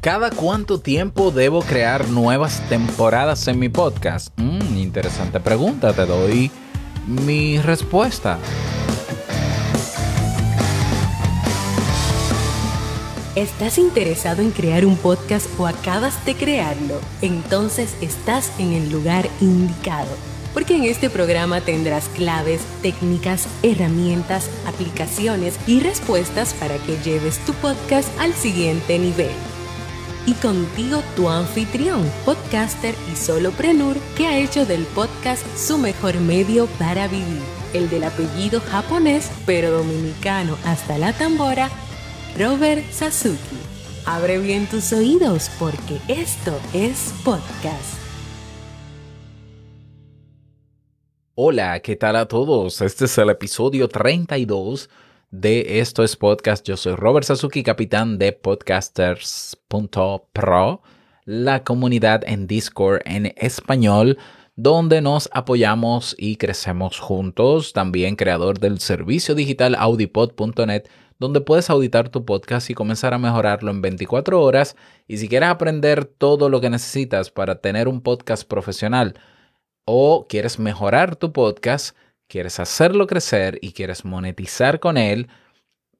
¿Cada cuánto tiempo debo crear nuevas temporadas en mi podcast? Mm, interesante pregunta, te doy mi respuesta. ¿Estás interesado en crear un podcast o acabas de crearlo? Entonces estás en el lugar indicado, porque en este programa tendrás claves, técnicas, herramientas, aplicaciones y respuestas para que lleves tu podcast al siguiente nivel y contigo tu anfitrión, podcaster y soloprenur que ha hecho del podcast su mejor medio para vivir, el del apellido japonés pero dominicano hasta la tambora, Robert Sasuki. Abre bien tus oídos porque esto es podcast. Hola, ¿qué tal a todos? Este es el episodio 32 de Esto es Podcast. Yo soy Robert Sasuki, capitán de podcasters.pro, la comunidad en Discord en español donde nos apoyamos y crecemos juntos. También creador del servicio digital audipod.net, donde puedes auditar tu podcast y comenzar a mejorarlo en 24 horas. Y si quieres aprender todo lo que necesitas para tener un podcast profesional o quieres mejorar tu podcast, quieres hacerlo crecer y quieres monetizar con él,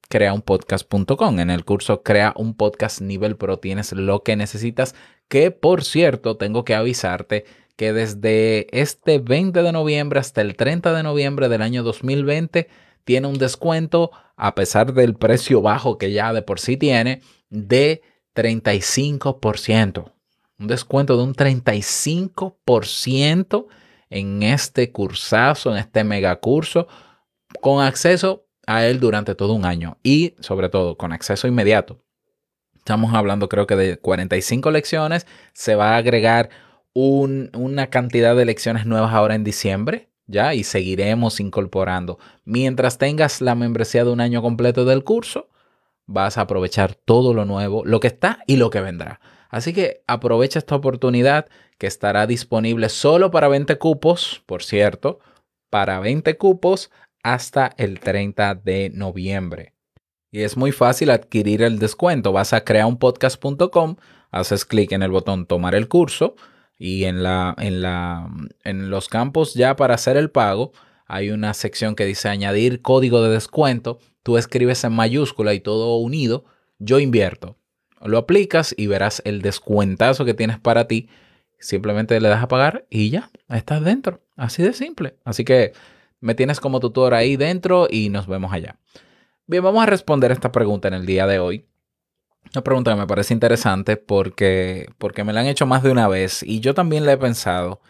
crea un podcast.com. En el curso Crea un podcast nivel pro tienes lo que necesitas, que por cierto tengo que avisarte que desde este 20 de noviembre hasta el 30 de noviembre del año 2020 tiene un descuento, a pesar del precio bajo que ya de por sí tiene, de 35%. Un descuento de un 35% en este cursazo, en este megacurso, con acceso a él durante todo un año y sobre todo con acceso inmediato. Estamos hablando creo que de 45 lecciones, se va a agregar una cantidad de lecciones nuevas ahora en diciembre, ¿ya? Y seguiremos incorporando. Mientras tengas la membresía de un año completo del curso, vas a aprovechar todo lo nuevo, lo que está y lo que vendrá. Así que aprovecha esta oportunidad que estará disponible solo para 20 cupos, por cierto, para 20 cupos hasta el 30 de noviembre. Y es muy fácil adquirir el descuento. Vas a creaunpodcast.com, haces clic en el botón tomar el curso y en, la, en, la, en los campos ya para hacer el pago hay una sección que dice añadir código de descuento. Tú escribes en mayúscula y todo unido, yo invierto lo aplicas y verás el descuentazo que tienes para ti. Simplemente le das a pagar y ya, estás dentro. Así de simple. Así que me tienes como tutor ahí dentro y nos vemos allá. Bien, vamos a responder esta pregunta en el día de hoy. Una pregunta que me parece interesante porque, porque me la han hecho más de una vez y yo también la he pensado.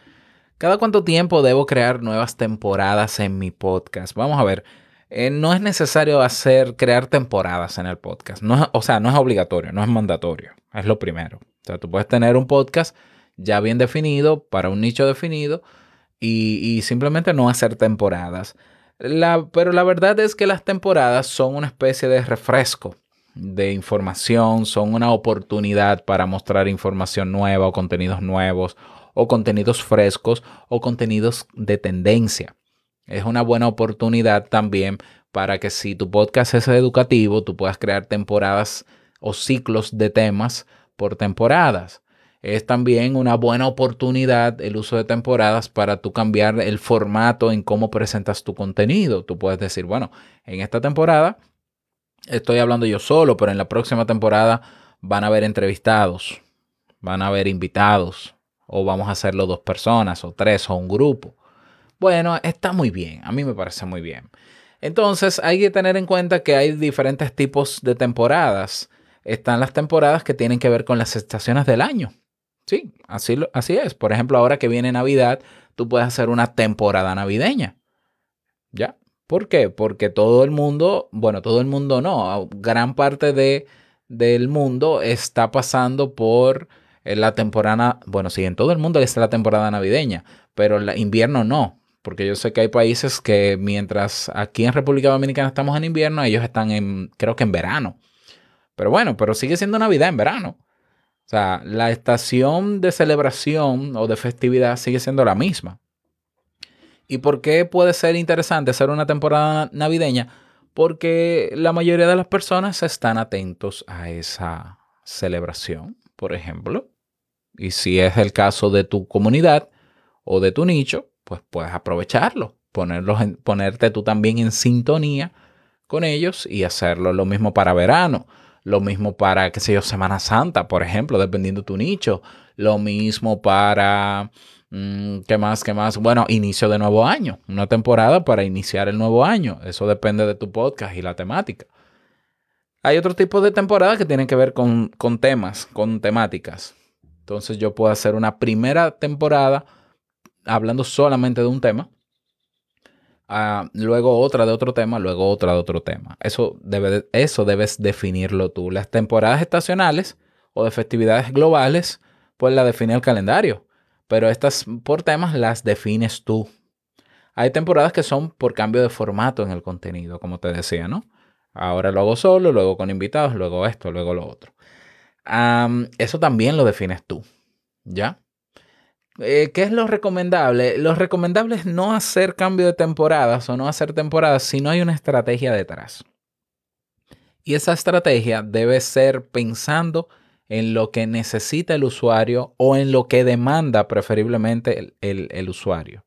¿Cada cuánto tiempo debo crear nuevas temporadas en mi podcast? Vamos a ver. Eh, no es necesario hacer, crear temporadas en el podcast. No, o sea, no es obligatorio, no es mandatorio. Es lo primero. O sea, tú puedes tener un podcast ya bien definido, para un nicho definido, y, simplemente no hacer temporadas. pero la verdad es que las temporadas son una especie de refresco de información, son una oportunidad para mostrar información nueva o contenidos nuevos o contenidos frescos o contenidos de tendencia es una buena oportunidad también para que si tu podcast es educativo, tú puedas crear temporadas o ciclos de temas por temporadas. Es también una buena oportunidad el uso de temporadas para tú cambiar el formato en cómo presentas tu contenido. Tú puedes decir, bueno, en esta temporada estoy hablando yo solo, pero en la próxima temporada van a haber entrevistados, van a haber invitados, o vamos a hacerlo dos personas, o tres, o un grupo. Bueno, está muy bien, a mí me parece muy bien. Entonces hay que tener en cuenta que hay diferentes tipos de temporadas. Están las temporadas que tienen que ver con las estaciones del año. Sí, así, así es. Por ejemplo, ahora que viene Navidad, tú puedes hacer una temporada navideña. ¿Ya? ¿Por qué? Porque todo el mundo, bueno, todo el mundo no, gran parte de, del mundo está pasando por eh, la temporada, bueno, sí, en todo el mundo está la temporada navideña, pero el invierno no porque yo sé que hay países que mientras aquí en República Dominicana estamos en invierno, ellos están en, creo que en verano. Pero bueno, pero sigue siendo Navidad en verano. O sea, la estación de celebración o de festividad sigue siendo la misma. ¿Y por qué puede ser interesante hacer una temporada navideña? Porque la mayoría de las personas están atentos a esa celebración, por ejemplo. Y si es el caso de tu comunidad o de tu nicho, pues puedes aprovecharlo, ponerlos ponerte tú también en sintonía con ellos y hacerlo lo mismo para verano, lo mismo para, qué sé yo, Semana Santa, por ejemplo, dependiendo de tu nicho, lo mismo para, mm, ¿qué más? ¿Qué más? Bueno, inicio de nuevo año, una temporada para iniciar el nuevo año, eso depende de tu podcast y la temática. Hay otro tipo de temporadas que tienen que ver con, con temas, con temáticas. Entonces yo puedo hacer una primera temporada hablando solamente de un tema luego otra de otro tema, luego otra de otro tema. Eso, eso debes definirlo tú. Las temporadas estacionales o de festividades globales, pues la define el calendario. Pero estas por temas las defines tú. Hay temporadas que son por cambio de formato en el contenido, como te decía, ¿no? Ahora lo hago solo, luego con invitados, luego esto, luego lo otro. eso también lo defines tú, ¿ya? Eh, ¿Qué es lo recomendable? Lo recomendable es no hacer cambio de temporadas o no hacer temporadas si no hay una estrategia detrás. Y esa estrategia debe ser pensando en lo que necesita el usuario o en lo que demanda preferiblemente el, usuario.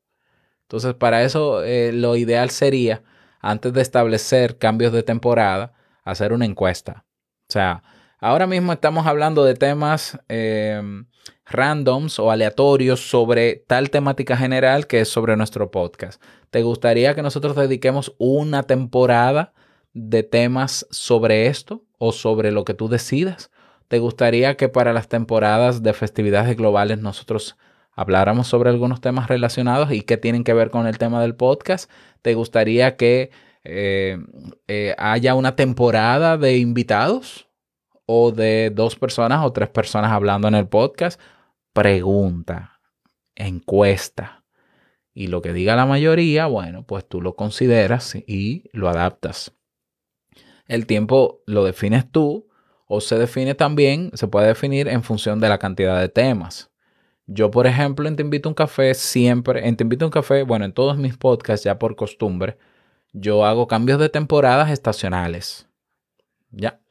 Entonces, para eso eh, lo ideal sería, antes de establecer cambios de temporada, hacer una encuesta. O sea, ahora mismo estamos hablando de temas em, randoms o aleatorios sobre tal temática general que es sobre nuestro podcast. ¿Te gustaría que nosotros dediquemos una temporada de temas sobre esto o sobre lo que tú decidas? ¿Te gustaría que para las temporadas de festividades globales nosotros habláramos sobre algunos temas relacionados y que tienen que ver con el tema del podcast? ¿Te gustaría que eh, eh, haya una temporada de invitados? O de dos personas o tres personas hablando en el podcast pregunta, encuesta. Y lo que diga la mayoría, bueno, pues tú lo consideras y lo adaptas. El tiempo lo defines tú o se define también, se puede definir en función de la cantidad de temas. Yo, por ejemplo, en Te Invito a un Café siempre, en Te Invito un Café, bueno, en todos mis podcasts ya por costumbre, yo hago cambios de temporadas estacionales. Ya.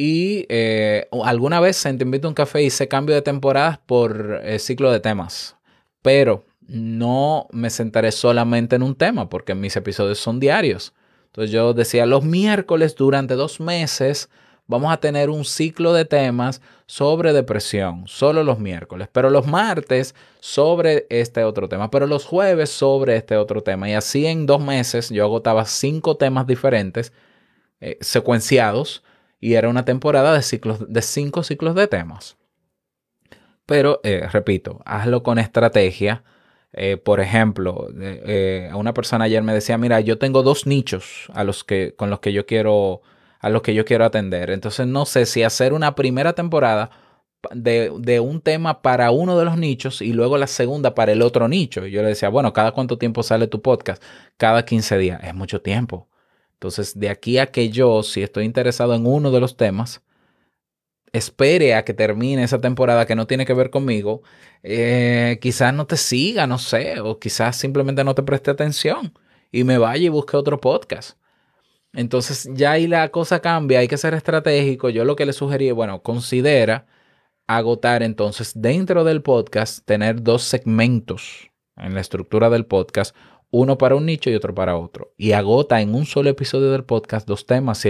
Y eh, alguna vez en Te Invito a un Café hice cambio de temporadas por el ciclo de temas. Pero no me sentaré solamente en un tema porque mis episodios son diarios. Entonces yo decía, los miércoles durante dos meses vamos a tener un ciclo de temas sobre depresión, solo los miércoles, pero los martes sobre este otro tema, pero los jueves sobre este otro tema. Y así en dos meses yo agotaba cinco temas diferentes, eh, secuenciados, y era una temporada de, ciclos, de cinco ciclos de temas. Pero, eh, repito, hazlo con estrategia. Eh, por ejemplo, eh, a una persona ayer me decía, mira, yo tengo dos nichos a los que, con los que yo quiero, a los que yo quiero atender. Entonces no sé si hacer una primera temporada de, de, un tema para uno de los nichos y luego la segunda para el otro nicho. Y yo le decía, bueno, ¿cada cuánto tiempo sale tu podcast? Cada 15 días. Es mucho tiempo. Entonces, de aquí a que yo, si estoy interesado en uno de los temas, espere a que termine esa temporada que no tiene que ver conmigo, eh, quizás no te siga, no sé, o quizás simplemente no te preste atención y me vaya y busque otro podcast. Entonces ya ahí la cosa cambia, hay que ser estratégico. Yo lo que le sugerí, bueno, considera agotar entonces dentro del podcast, tener dos segmentos en la estructura del podcast, uno para un nicho y otro para otro. Y agota en un solo episodio del podcast dos temas.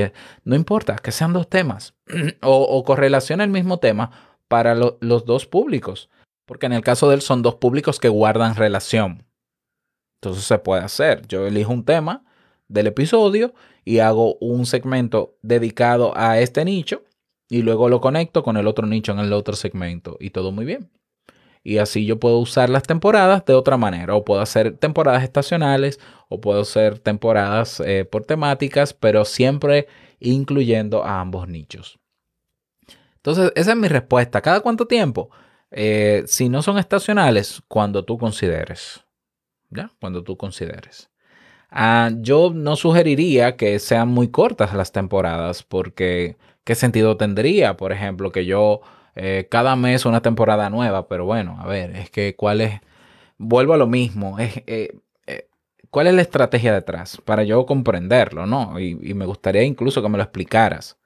no importa que sean dos temas o, o correlaciona el mismo tema para los dos públicos. Porque en el caso de él son dos públicos que guardan relación. Entonces se puede hacer. Yo elijo un tema del episodio y hago un segmento dedicado a este nicho y luego lo conecto con el otro nicho en el otro segmento y todo muy bien. Y así yo puedo usar las temporadas de otra manera. O puedo hacer temporadas estacionales o puedo hacer temporadas eh, por temáticas, pero siempre incluyendo a ambos nichos. Entonces, esa es mi respuesta. ¿Cada cuánto tiempo? Eh, si no son estacionales, cuando tú consideres. ¿Ya? Cuando tú consideres. Ah, yo no sugeriría que sean muy cortas las temporadas porque ¿qué sentido tendría? Por ejemplo, que yo eh, cada mes una temporada nueva, pero bueno, a ver, es que cuál es, vuelvo a lo mismo, es, eh, eh, ¿cuál es la estrategia detrás? Para yo comprenderlo, ¿no? Y, me gustaría incluso que me lo explicaras,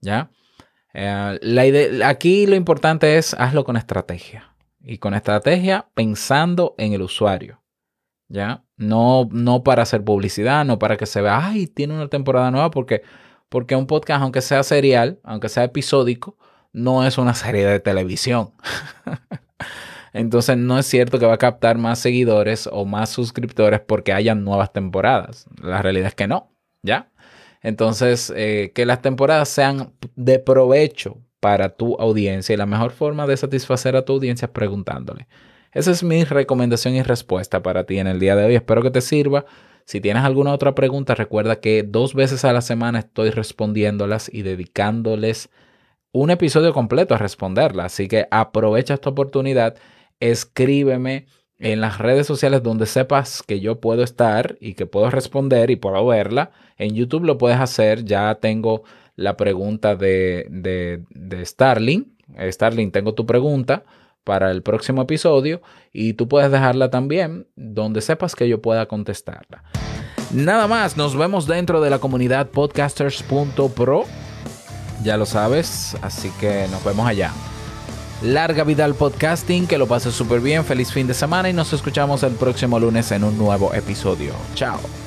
¿ya? La idea, aquí lo importante es hazlo con estrategia. Y con estrategia pensando en el usuario. ¿Ya? No, no para hacer publicidad, no para que se vea, ay, tiene una temporada nueva, porque, porque un podcast, aunque sea serial, aunque sea episódico, no es una serie de televisión. Entonces no es cierto que va a captar más seguidores o más suscriptores porque hayan nuevas temporadas. La realidad es que no, ¿ya? Entonces, eh, que las temporadas sean de provecho para tu audiencia y la mejor forma de satisfacer a tu audiencia es preguntándole. Esa es mi recomendación y respuesta para ti en el día de hoy. Espero que te sirva. Si tienes alguna otra pregunta, recuerda que dos veces a la semana estoy respondiéndolas y dedicándoles un episodio completo a responderlas. Así que aprovecha esta oportunidad escríbeme en las redes sociales donde sepas que yo puedo estar y que puedo responder y puedo verla. En YouTube lo puedes hacer. Ya tengo la pregunta de, de, Starling. Eh, Starling, tengo tu pregunta para el próximo episodio y tú puedes dejarla también donde sepas que yo pueda contestarla. Nada más, nos vemos dentro de la comunidad podcasters.pro. Ya lo sabes, así que nos vemos allá. Larga vida al podcasting, que lo pases súper bien, feliz fin de semana y nos escuchamos el próximo lunes en un nuevo episodio. Chao.